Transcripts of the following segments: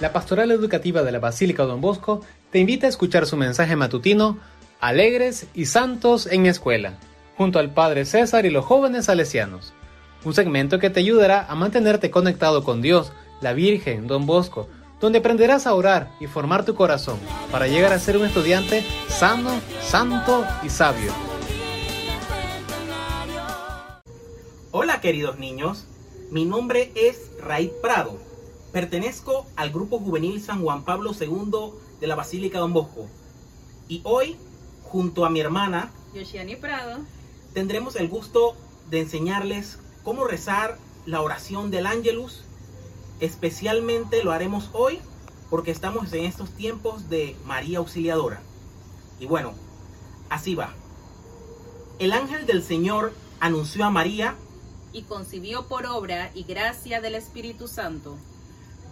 la Pastoral Educativa de la Basílica Don Bosco te invita a escuchar su mensaje matutino Alegres y Santos en mi escuela, junto al Padre César y los jóvenes salesianos. Un segmento que te ayudará a mantenerte conectado con Dios, la Virgen, Don Bosco, donde aprenderás a orar y formar tu corazón para llegar a ser un estudiante sano, santo y sabio. Hola queridos niños, mi nombre es Raid Prado. Pertenezco al grupo juvenil San Juan Pablo II de la Basílica Don Bosco. Y hoy, junto a mi hermana, Yoshiani Prado, tendremos el gusto de enseñarles cómo rezar la oración del Ángelus. Especialmente lo haremos hoy porque estamos en estos tiempos de María Auxiliadora. Y bueno, así va. El ángel del Señor anunció a María y concibió por obra y gracia del Espíritu Santo.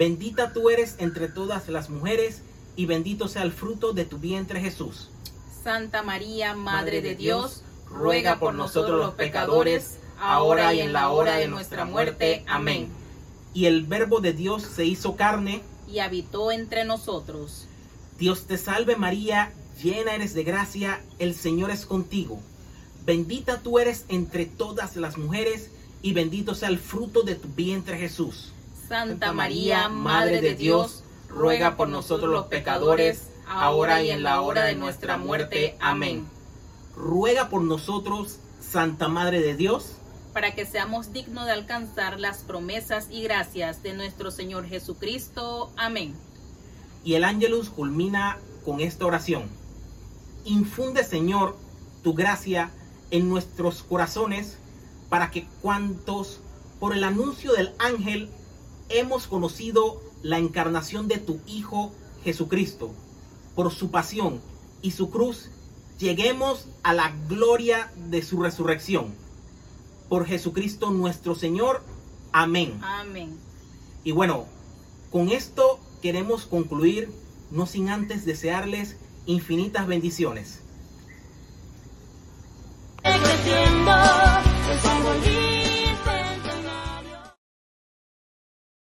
Bendita tú eres entre todas las mujeres, y bendito sea el fruto de tu vientre Jesús. Santa María, Madre de Dios, ruega por nosotros los pecadores, ahora y en la hora de nuestra muerte. Amén. Y el Verbo de Dios se hizo carne y habitó entre nosotros. Dios te salve María, llena eres de gracia, el Señor es contigo. Bendita tú eres entre todas las mujeres, y bendito sea el fruto de tu vientre Jesús. Santa María, Madre de Dios, ruega por nosotros los pecadores, ahora y en la hora de nuestra muerte. Amén. Ruega por nosotros, Santa Madre de Dios, para que seamos dignos de alcanzar las promesas y gracias de nuestro Señor Jesucristo. Amén. Y el ángelus culmina con esta oración. Infunde, Señor, tu gracia en nuestros corazones para que cuantos por el anuncio del ángel hemos conocido la encarnación de tu Hijo Jesucristo, por su pasión y su cruz, lleguemos a la gloria de su resurrección. Por Jesucristo nuestro Señor. Amén. Amén. Y bueno, con esto queremos concluir, no sin antes desearles infinitas bendiciones.